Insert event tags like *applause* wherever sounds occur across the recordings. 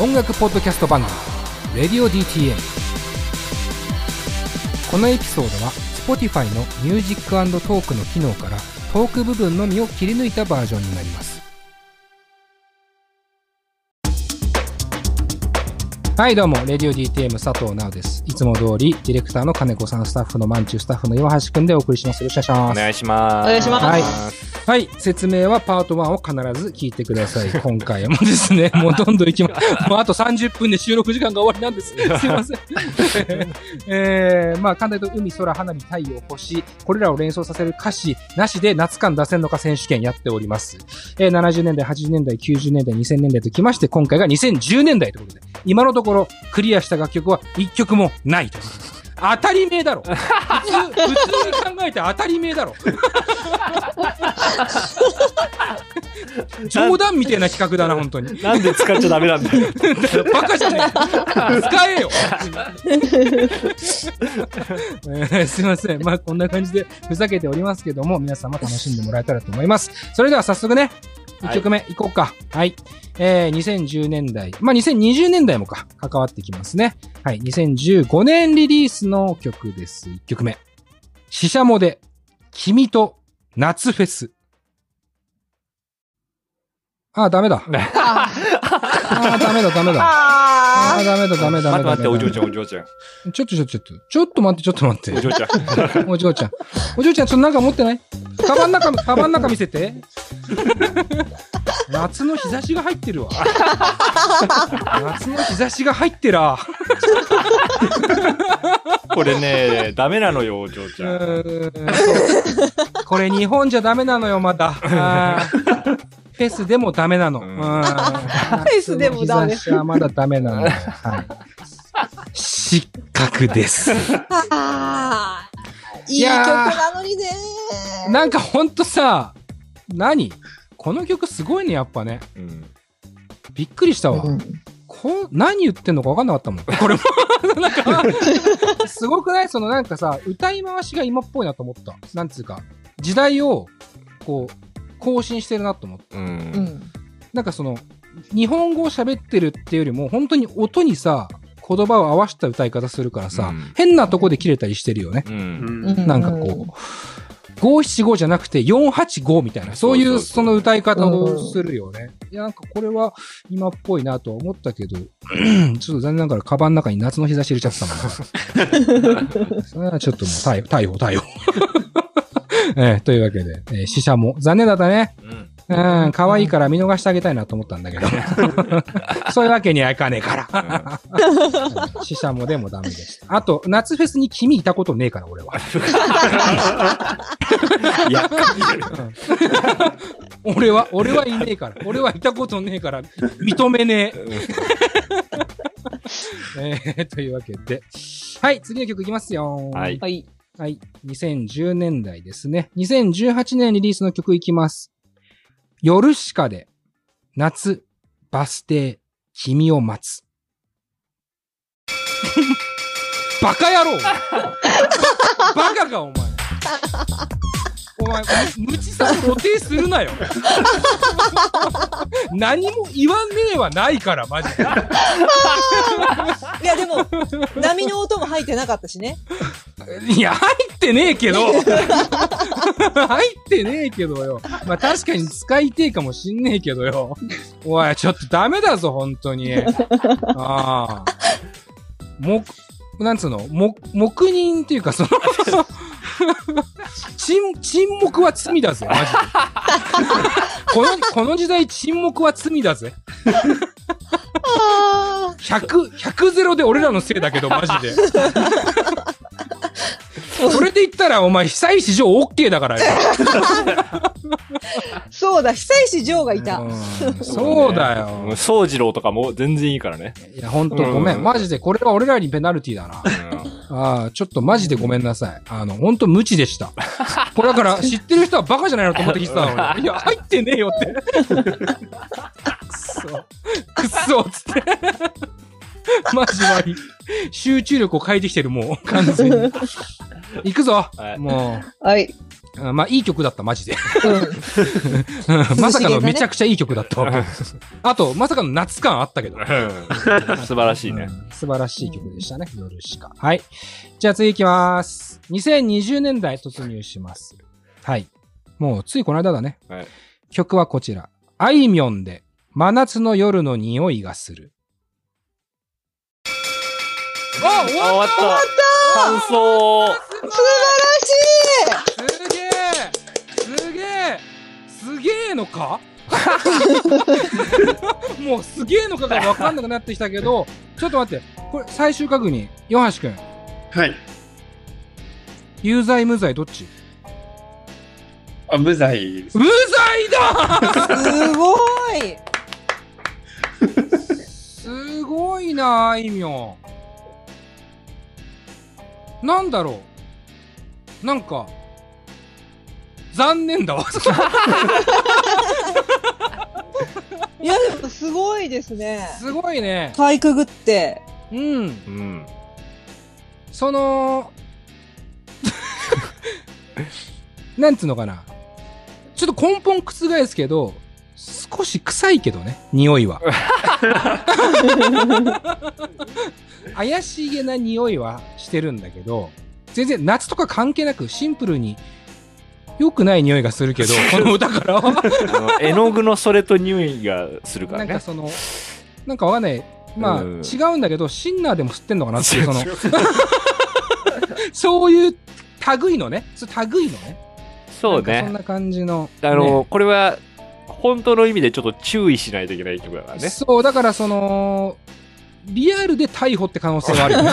音楽ポッドキャスト番組「Radio.DTM」このエピソードは Spotify のミュージックトークの機能からトーク部分のみを切り抜いたバージョンになりますはいどうも、レディオ DTM 佐藤直です。いつも通り、ディレクターの金子さん、スタッフのマンチュスタッフの岩橋くんでお送りします。よろしくお願いします。お願いします。お願いしますはいはい、説明はパート1を必ず聞いてください。*laughs* 今回もですね、*laughs* もうどんどん行きま、もうあと30分で収録時間が終わりなんです。*laughs* すいません。えー、まあ簡単に言うと、海、空、花火、太陽、星、これらを連想させる歌詞なしで夏感出せんのか選手権やっております。えー、70年代、80年代、90年代、2000年代ときまして、今回が2010年代ということで、今のところクリアした楽曲は1曲もないということです。当たり前だろ普通、普通に考えて当たり前だろ冗談みたいな企画だな、本当に。なんで使っちゃダメなんだよ。バカじゃねえ。使えよ。えーすいません。まあ、こんな感じでふざけておりますけども、皆さんも楽しんでもらえたらと思います。それでは早速ね、1曲目いこうか。はい。えー、2010年代、まあ、2020年代もか、関わってきますね。はい。2015年リリースの曲です。1曲目。シシャモで、君と夏フェス。あー、ダメだ。あ *laughs* あー、ダメだ、ダメだ。ああー、ダメだ、ダメだ、ダメだ。待って待って、お嬢ちゃん。ん、お嬢ちゃん。ちょっとちょっとちょっと。ちょっと待って、ちょっと待って。お嬢ちゃん。お嬢ちゃん。お嬢ちゃん、ちょっとなんか持ってない？カバン中、カバン中見せて。夏の日差しが入ってるわ。夏の日差しが入ってら。これね、ダメなのよ、お嬢ちうゃん。これ日本じゃダメなのよ、まだ。フェスでもダメなの。うんフェスでもダメ日差しはまだダメなのよ。はい。失格です。*laughs* いい曲なのにねなんかほんとさ、何？この曲すごいね、やっぱね。うんびっくりしたわ。うんこう何言ってんのか分かんなかったもん。*laughs* これも、*laughs* なんか、すごくない？そのなんかさ、歌い回しが今っぽいなと思った。なんつうか、時代を、こう、更新してるなと思った。う。うんんなんかその、日本語を喋ってるっていうよりも、本当に音にさ、言葉を合わせた歌い方するからさ、うん変なとこで切れたりしてるよね。うん。うんなんかこう、575じゃなくて485みたいな、そういうその歌い方をするよね。いや、なんかこれは今っぽいなとは思ったけど、ちょっと残念ながらカバンの中に夏の日差し入れちゃってたもんね。それはちょっともう逮捕、逮捕、逮捕。*laughs* えーというわけで、えー死者も残念だったね。うん。うん、可愛いから見逃してあげたいなと思ったんだけど。*laughs* そういうわけにはいかねえから。死者もでもダメでした。あと、夏フェスに君いたことねえから、俺は。いや、俺は、俺はいねえから。俺はいたことねえから、認めねえ。えー、というわけで。はい、次の曲いきますよ。はいはいはい。2010年代ですね。2018年リリースの曲いきます。夜しかで、夏、バス停、君を待つ。バカ野郎バ *laughs* バカか、お前。お前、無知さを露呈するなよ。*laughs* *laughs* 何も言わねえはないから、マジで。いやでも波の音も入ってなかったしねいや、入ってねえけど。入ってねえけどよ。まあ確かに使いてえかもしんねえけどよ。おい、ちょっとダメだぞ、本当に。ああ。も、なんつうの、も、黙認っていうか、その、*laughs* 沈、沈黙は罪だぜ、マジで。この、*laughs* この時代沈黙は罪だぜ。あ100、100ゼロで俺らのせいだけど、マジで。*laughs* それで言ったら、お前、久石上 OK だからよ。そうだ久石譲がいたうんそうだよ。宗次郎とかも全然いいからね。いや、ほんとごめん。マジで、これは俺らにペナルティだな。ああ、ちょっとマジでごめんなさい。あの、ほんと無知でした。*laughs* これだから、知ってる人はバカじゃないのと思って聞いてたのに。*laughs* いや、入ってねえよって。くっそ。くっそつって。マジ悪い。集中力を変えてきてる、もう。完全に。*laughs* 行くぞ。はいもう。はいあまあ、いい曲だった、マジで。うん。まさかのめちゃくちゃいい曲だったわ。あと、まさかの夏感あったけど。素晴らしいね。うん素晴らしい曲でしたね。夜しか。はい。じゃあ次行きます。2020年代突入します。はい。もうついこの間だね。はい曲はこちら。あいみょんで、真夏の夜の匂いがする。あ、終わっあ終わった感想素えのか？*laughs* もうすげえのかが分かんなくなってきたけど、ちょっと待って。これ最終確認。ヨ橋くん。はい。有罪無罪どっち？あ、無罪です。無罪だすごいすごいなあいみょん。なんだろう？なんか、残念だわ。いや、でもすごいですね。すごいね。かいくぐって。うん。うん。その、なんつうのかな。ちょっと根本覆すけど、少し臭いけどね、匂いは。*laughs* 怪しげな匂いはしてるんだけど、全然夏とか関係なくシンプルに良くない匂いがするけど、*laughs* この歌からは。絵の具のそれと匂いがするからね。なんかその、なんかわかんない。まあ、うん違うんだけど、シンナーでも吸ってんのかなっていう、*laughs* その、*laughs* そういう類のね、類のね。そうね。そんな感じの。あの、ねこれは、本当の意味でちょっと注意しないといけない曲だからね。そう、だからその、リアルで逮捕って可能性があるよね。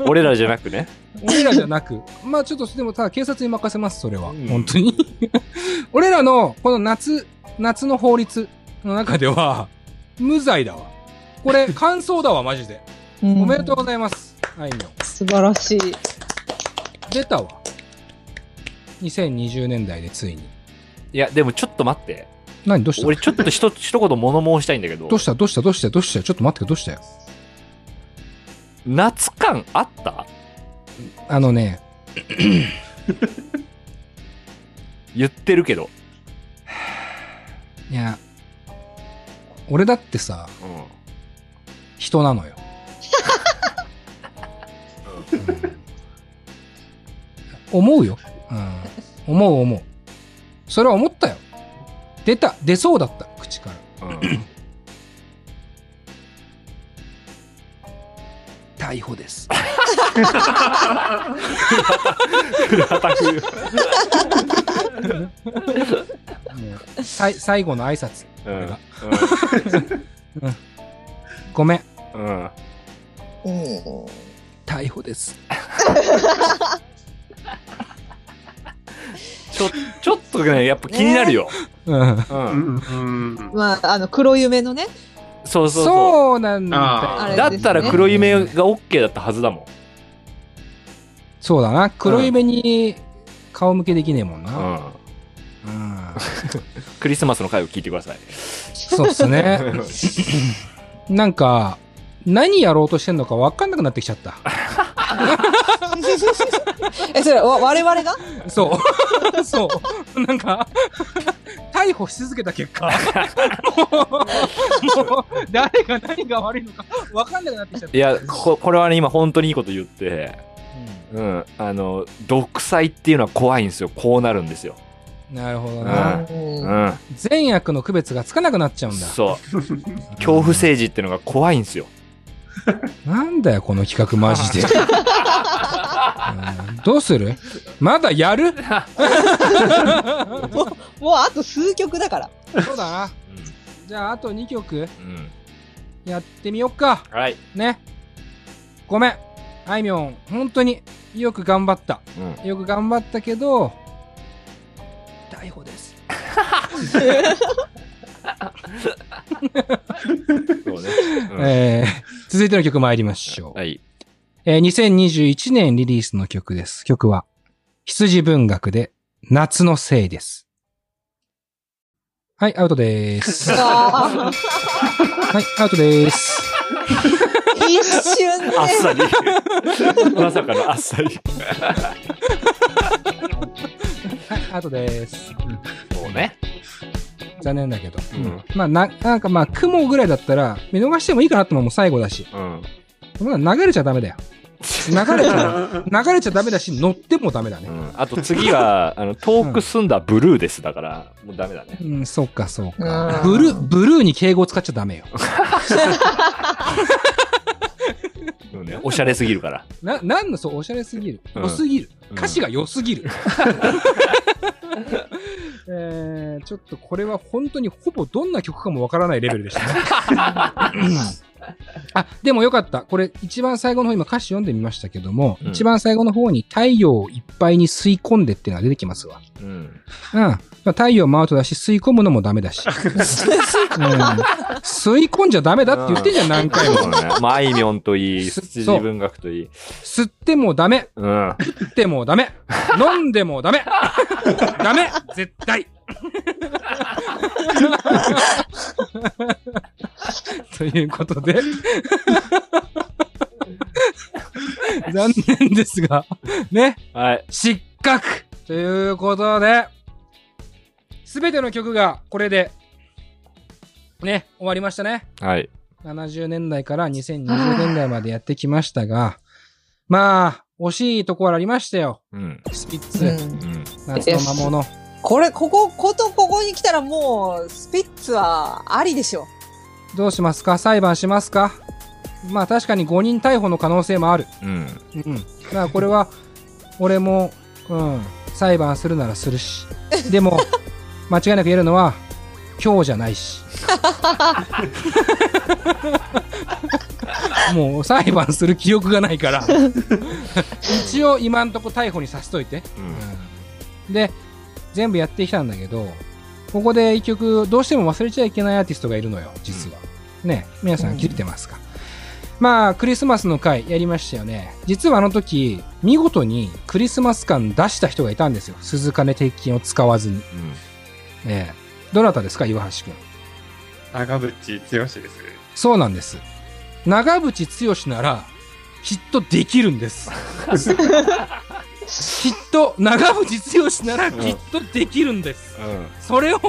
俺らじゃなくね。俺らじゃなく。まあちょっと、でもただ警察に任せます、それは。うん本当に。*laughs* 俺らの、この夏、夏の法律の中では、無罪だわ。これ、*laughs* 感想だわ、マジで。おおめでとうございます。あいみょん。素晴らしい。出たわ。2020年代でついに。いや、でもちょっと待って。何？どうした？俺ちょっとひと一言物申したいんだけどどう、した？どうした？どうした？どうした？ちょっと待ってどうしたよ。夏感あった？あのね、*coughs* 言ってるけど。いや、俺だってさ、うん。人なのよ。うん思うよ。うん。思う思う。それは思ったよ。出た、出そうだった、逮捕です。さい最後の挨拶。うん。ごめん。うん。うん。うん。逮捕です。ちょ、ちょっとね、やっぱ気になるよ。うん。うん。うん。うん。まあ、あの、黒夢のね。そうそうそそうなんだあう。よ。ーだったら黒夢が OK だったはずだもん。そうだな。黒夢に顔向けできねえもんな。うん。うん。*laughs* クリスマスの回を聞いてください。そうっすね。*laughs* なんか、何やろうとしてんのか分かんなくなってきちゃった。*laughs* え、それ、わ我々が？そう。そう。なんか、逮捕し続けた結果、*laughs* もう、誰が何が悪いのか分かんなくなってきちゃった。いや、ここれはね、今本当にいいこと言って、うん。あの、独裁っていうのは怖いんですよ。こうなるんですよ。なるほどうな。んうんうん。善悪の区別がつかなくなっちゃうんだ。そう。恐怖政治ってのが怖いんですよ。*laughs* なんだよ、この企画マジで。*laughs* う *laughs* んどうする？まだやる？*laughs* もうあと数曲だから。そうだな。じゃあ、あと2曲うん。うん。やってみよっか。はい。ね。ごめん。あいみょん、本当によく頑張った。うん。よく頑張ったけど、逮捕です。*laughs* そうね。うんえー、続いての曲参りましょう。はい。えー、2021年リリースの曲です。曲は、羊文学で、夏のせいです。はい、アウトです。はあい、アウトです。一瞬で。あっさり。まさかのあっさり。はい、あとです。そうね。残念だけど。うんまあ、な、なんかまあ、雲ぐらいだったら、見逃してもいいかなってももう最後だし。うん。まあ、流れちゃダメだよ。流れちゃ、*laughs* 流れちゃダメだし、乗ってもダメだね。うん。あと次は、*laughs* あの、遠く澄んだブルーです。だから、もうダメだね。うん、そうか、そううか。んブルー、ブルーに敬語使っちゃダメよ。おしゃれすぎるから。*laughs* な、なんの、そう、おしゃれすぎる。うん良すぎる。うん歌詞が良すぎる。えー、ちょっとこれは本当にほぼどんな曲かもわからないレベルでしたね。うんあ、でもよかった。これ一番最後の方、今歌詞読んでみましたけども、うん一番最後の方に太陽をいっぱいに吸い込んでっていうのが出てきますわ。うん。うん。まあ太陽もアウトだし、吸い込むのもダメだし。*laughs* うん、吸い込んじゃダメだって言ってんじゃん、何回も。まあ、あいみょんといい、七時文学といい。吸ってもダメ。うん。食ってもダメ。飲んでもダメ。ダメ絶対。*laughs* ということで。*laughs* 残念ですが、ね、はい。失格ということで、すべての曲がこれで、ね、終わりましたね。はい。70年代から2020年代までやってきましたが、まあ、惜しいところありましたよ。うん。スピッツ、うんうん。夏の魔物。これ、ここ、ことここに来たらもう、スピッツはありでしょ。どうしますか？裁判しますか？まあ確かに5人逮捕の可能性もある。うん。うん。だからこれは、俺も、うん、裁判するならするし。でも、*laughs* 間違いなく言えるのは、今日じゃないし。*laughs* もう裁判する記憶がないから。*laughs* 一応今んとこ逮捕にさせといて。うん。で、全部やってきたんだけど、ここで一曲、どうしても忘れちゃいけないアーティストがいるのよ、実は。ね、皆さん気づいてますか、まあ、クリスマスの回やりましたよね。実はあの時、見事にクリスマス感出した人がいたんですよ。鈴金鉄筋を使わずに。ええどなたですか、岩橋くん。長渕剛です。そうなんです。長渕剛なら、きっとできるんです。*laughs* きっと、長渕剛ならきっとできるんです。それを、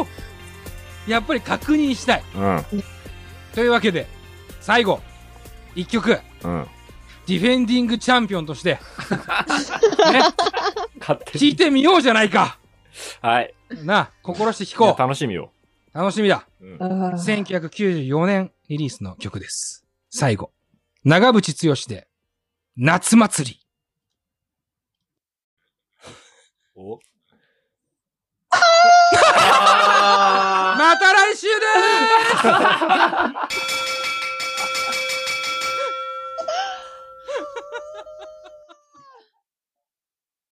やっぱり確認したい。うん。うん。というわけで、最後、一曲、うん。ディフェンディングチャンピオンとして、*laughs* ね、勝手聞いてみようじゃないかはい。なあ、心して聞こ楽しみよ。う。楽しみだ。うん。1994年リリースの曲です。最後、長渕剛で、夏祭り。お。*laughs* また来週でーす *laughs*